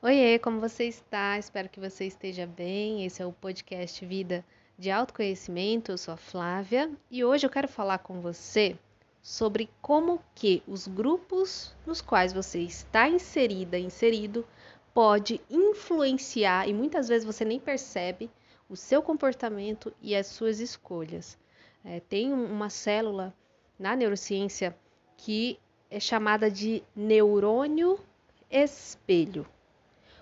Oiê, como você está? Espero que você esteja bem. Esse é o podcast Vida de Autoconhecimento. Eu sou a Flávia e hoje eu quero falar com você sobre como que os grupos nos quais você está inserida, inserido, pode influenciar e muitas vezes você nem percebe o seu comportamento e as suas escolhas. É, tem uma célula na neurociência que é chamada de neurônio espelho.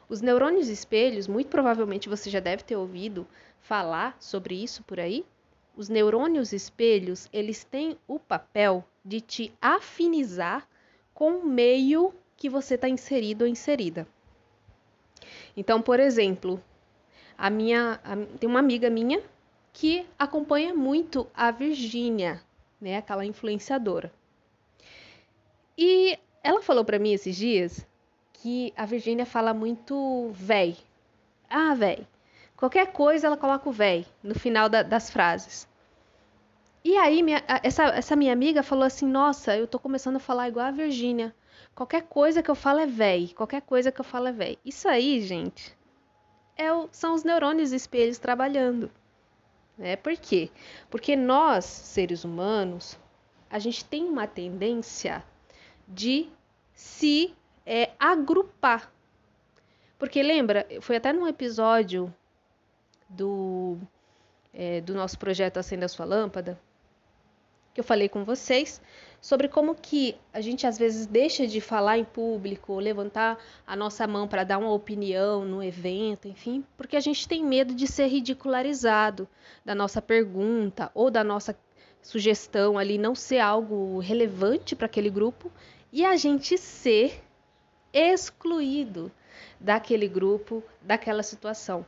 Os neurônios espelhos, muito provavelmente você já deve ter ouvido falar sobre isso por aí. Os neurônios espelhos, eles têm o papel de te afinizar com o meio que você está inserido ou inserida. Então, por exemplo, a minha a, tem uma amiga minha que acompanha muito a Virgínia, né, aquela influenciadora. E ela falou para mim esses dias que a Virgínia fala muito véi. Ah, véi. Qualquer coisa ela coloca o véi no final da, das frases. E aí, minha, essa, essa minha amiga falou assim: Nossa, eu tô começando a falar igual a Virgínia. Qualquer coisa que eu falo é véi. Qualquer coisa que eu falo é véi. Isso aí, gente, é o, são os neurônios espelhos trabalhando. Né? Por quê? Porque nós, seres humanos, a gente tem uma tendência de se é agrupar. Porque lembra, foi até num episódio do, é, do nosso projeto Acenda Sua Lâmpada, que eu falei com vocês sobre como que a gente às vezes deixa de falar em público, levantar a nossa mão para dar uma opinião no evento, enfim, porque a gente tem medo de ser ridicularizado, da nossa pergunta ou da nossa sugestão ali não ser algo relevante para aquele grupo e a gente ser excluído daquele grupo, daquela situação.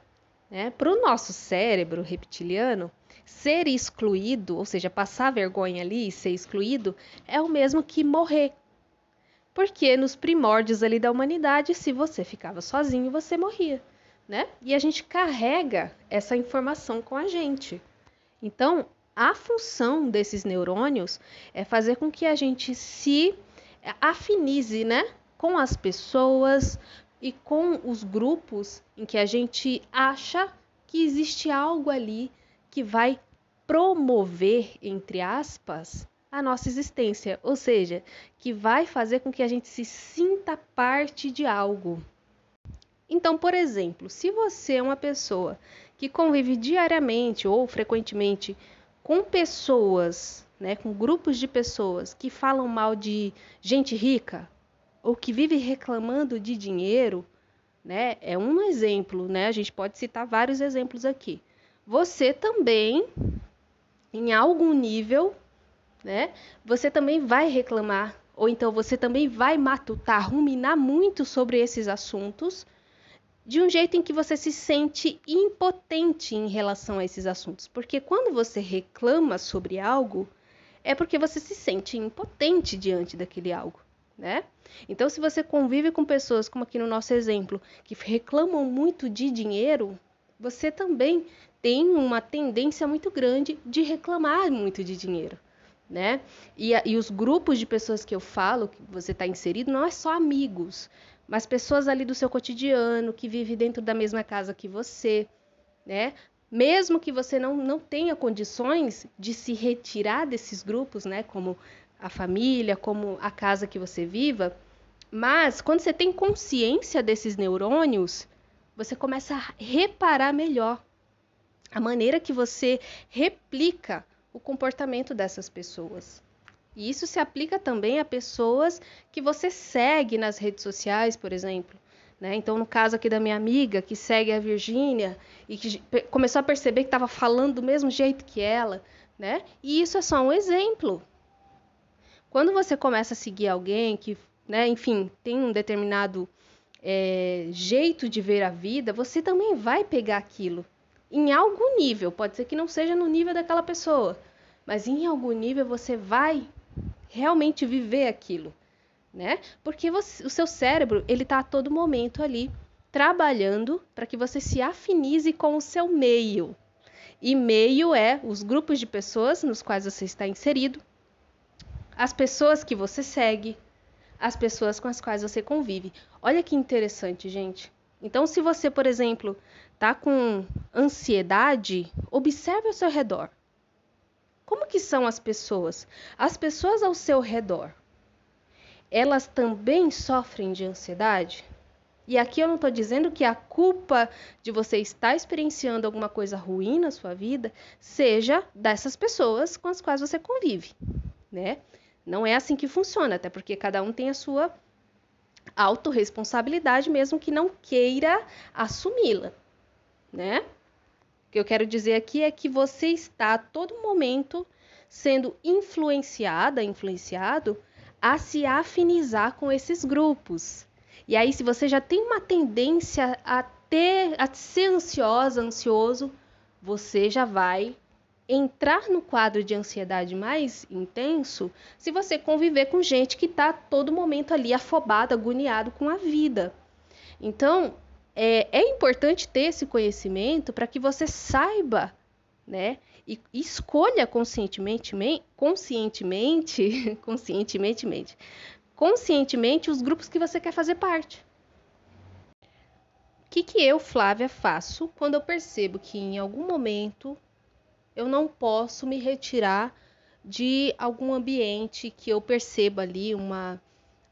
Né? Para o nosso cérebro reptiliano, ser excluído, ou seja, passar vergonha ali e ser excluído, é o mesmo que morrer. Porque nos primórdios ali da humanidade, se você ficava sozinho, você morria. Né? E a gente carrega essa informação com a gente. Então, a função desses neurônios é fazer com que a gente se afinize, né, com as pessoas e com os grupos em que a gente acha que existe algo ali que vai promover, entre aspas, a nossa existência, ou seja, que vai fazer com que a gente se sinta parte de algo. Então, por exemplo, se você é uma pessoa que convive diariamente ou frequentemente com pessoas, né, com grupos de pessoas que falam mal de gente rica, ou que vive reclamando de dinheiro, né? É um exemplo, né? A gente pode citar vários exemplos aqui. Você também, em algum nível, né? Você também vai reclamar, ou então você também vai matutar, ruminar muito sobre esses assuntos, de um jeito em que você se sente impotente em relação a esses assuntos. Porque quando você reclama sobre algo, é porque você se sente impotente diante daquele algo né? Então, se você convive com pessoas, como aqui no nosso exemplo, que reclamam muito de dinheiro, você também tem uma tendência muito grande de reclamar muito de dinheiro, né? E, e os grupos de pessoas que eu falo, que você está inserido, não é só amigos, mas pessoas ali do seu cotidiano, que vivem dentro da mesma casa que você, né? Mesmo que você não, não tenha condições de se retirar desses grupos, né? Como a família, como a casa que você viva, mas quando você tem consciência desses neurônios, você começa a reparar melhor a maneira que você replica o comportamento dessas pessoas. E isso se aplica também a pessoas que você segue nas redes sociais, por exemplo. Né? Então, no caso aqui da minha amiga, que segue a Virgínia e que começou a perceber que estava falando do mesmo jeito que ela, né? E isso é só um exemplo. Quando você começa a seguir alguém que, né, enfim, tem um determinado é, jeito de ver a vida, você também vai pegar aquilo em algum nível. Pode ser que não seja no nível daquela pessoa, mas em algum nível você vai realmente viver aquilo, né? Porque você, o seu cérebro ele está a todo momento ali trabalhando para que você se afinize com o seu meio. E meio é os grupos de pessoas nos quais você está inserido, as pessoas que você segue, as pessoas com as quais você convive. Olha que interessante, gente. Então, se você, por exemplo, tá com ansiedade, observe ao seu redor. Como que são as pessoas? As pessoas ao seu redor, elas também sofrem de ansiedade? E aqui eu não estou dizendo que a culpa de você estar experienciando alguma coisa ruim na sua vida seja dessas pessoas com as quais você convive, né? Não é assim que funciona, até porque cada um tem a sua autorresponsabilidade, mesmo que não queira assumi-la, né? O que eu quero dizer aqui é que você está a todo momento sendo influenciada, influenciado a se afinizar com esses grupos. E aí, se você já tem uma tendência a ter, a ser ansiosa, ansioso, você já vai entrar no quadro de ansiedade mais intenso se você conviver com gente que está todo momento ali afobado, agoniado com a vida. Então, é, é importante ter esse conhecimento para que você saiba, né? E escolha conscientemente, conscientemente, conscientemente, conscientemente os grupos que você quer fazer parte. O que, que eu, Flávia, faço quando eu percebo que em algum momento eu não posso me retirar de algum ambiente que eu perceba ali uma,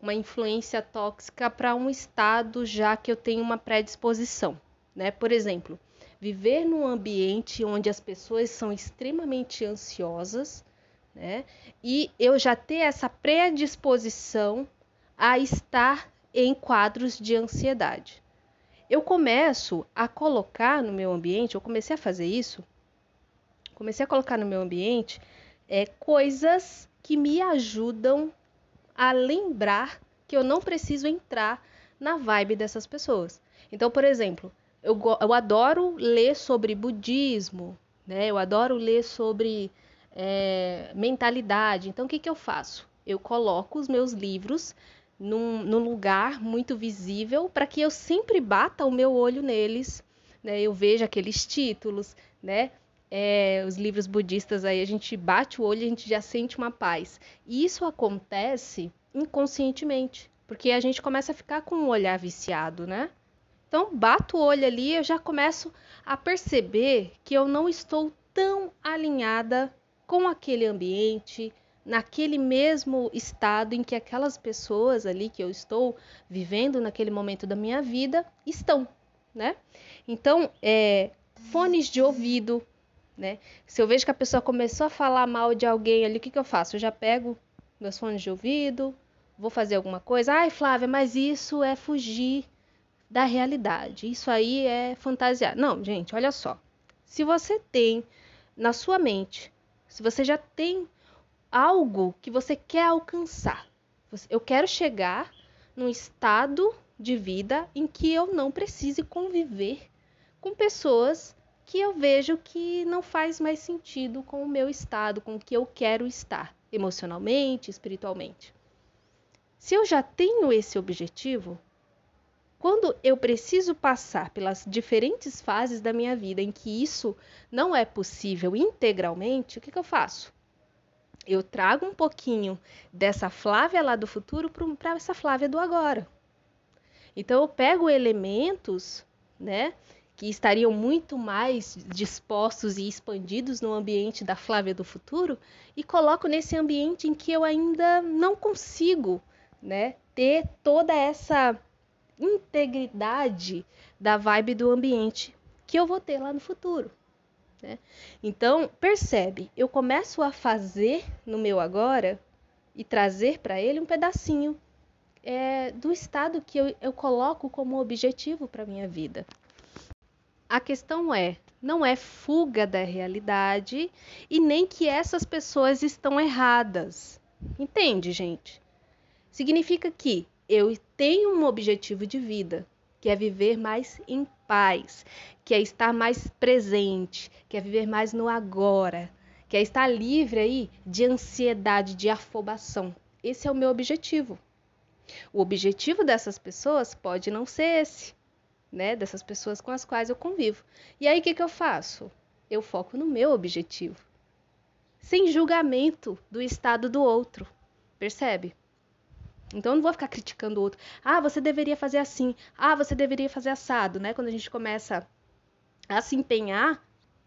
uma influência tóxica para um estado já que eu tenho uma predisposição, né? Por exemplo, viver num ambiente onde as pessoas são extremamente ansiosas né? E eu já ter essa predisposição a estar em quadros de ansiedade. Eu começo a colocar no meu ambiente, eu comecei a fazer isso, comecei a colocar no meu ambiente é, coisas que me ajudam a lembrar que eu não preciso entrar na vibe dessas pessoas. Então, por exemplo, eu, eu adoro ler sobre budismo, né? Eu adoro ler sobre é, mentalidade. Então, o que, que eu faço? Eu coloco os meus livros num, num lugar muito visível para que eu sempre bata o meu olho neles, né? Eu vejo aqueles títulos, né? É, os livros budistas aí, a gente bate o olho e a gente já sente uma paz. E isso acontece inconscientemente, porque a gente começa a ficar com um olhar viciado, né? Então, bato o olho ali, eu já começo a perceber que eu não estou tão alinhada com aquele ambiente, naquele mesmo estado em que aquelas pessoas ali que eu estou vivendo naquele momento da minha vida estão, né? Então, é, fones de ouvido, né? Se eu vejo que a pessoa começou a falar mal de alguém ali, o que, que eu faço? Eu já pego meus fones de ouvido, vou fazer alguma coisa. Ai, Flávia, mas isso é fugir da realidade. Isso aí é fantasiar. Não, gente, olha só. Se você tem na sua mente se você já tem algo que você quer alcançar, eu quero chegar num estado de vida em que eu não precise conviver com pessoas que eu vejo que não faz mais sentido com o meu estado, com o que eu quero estar, emocionalmente, espiritualmente. Se eu já tenho esse objetivo, quando eu preciso passar pelas diferentes fases da minha vida em que isso não é possível integralmente, o que, que eu faço? Eu trago um pouquinho dessa Flávia lá do futuro para essa Flávia do agora. Então eu pego elementos, né, que estariam muito mais dispostos e expandidos no ambiente da Flávia do futuro e coloco nesse ambiente em que eu ainda não consigo, né, ter toda essa integridade da vibe do ambiente que eu vou ter lá no futuro. Né? Então, percebe, eu começo a fazer no meu agora e trazer para ele um pedacinho é, do estado que eu, eu coloco como objetivo para minha vida. A questão é, não é fuga da realidade e nem que essas pessoas estão erradas. Entende, gente? Significa que eu tenho um objetivo de vida, que é viver mais em paz, que é estar mais presente, que é viver mais no agora, que é estar livre aí de ansiedade, de afobação. Esse é o meu objetivo. O objetivo dessas pessoas pode não ser esse, né? Dessas pessoas com as quais eu convivo. E aí o que, que eu faço? Eu foco no meu objetivo, sem julgamento do estado do outro. Percebe? Então eu não vou ficar criticando o outro. Ah, você deveria fazer assim. Ah, você deveria fazer assado, né? Quando a gente começa a se empenhar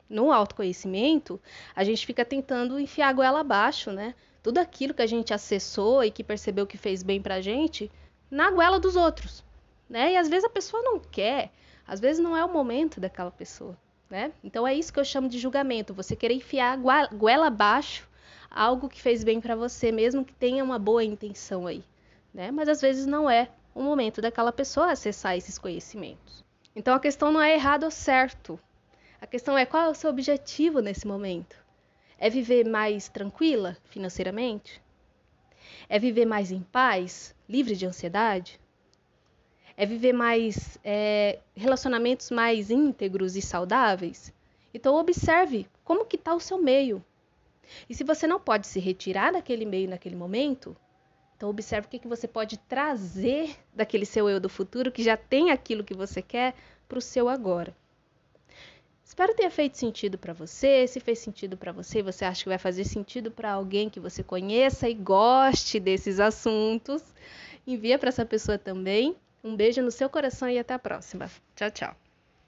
no autoconhecimento, a gente fica tentando enfiar a goela abaixo, né? Tudo aquilo que a gente acessou e que percebeu que fez bem pra gente, na goela dos outros, né? E às vezes a pessoa não quer, às vezes não é o momento daquela pessoa, né? Então é isso que eu chamo de julgamento, você querer enfiar goela abaixo algo que fez bem para você, mesmo que tenha uma boa intenção aí, né? Mas às vezes não é o momento daquela pessoa acessar esses conhecimentos. Então a questão não é errado ou certo. A questão é qual é o seu objetivo nesse momento? É viver mais tranquila financeiramente? É viver mais em paz, livre de ansiedade? É viver mais é, relacionamentos mais íntegros e saudáveis? Então observe como que está o seu meio. E se você não pode se retirar daquele meio naquele momento, então observe o que, que você pode trazer daquele seu eu do futuro que já tem aquilo que você quer para o seu agora. Espero ter feito sentido para você. Se fez sentido para você, você acha que vai fazer sentido para alguém que você conheça e goste desses assuntos, envia para essa pessoa também. Um beijo no seu coração e até a próxima. Tchau, tchau.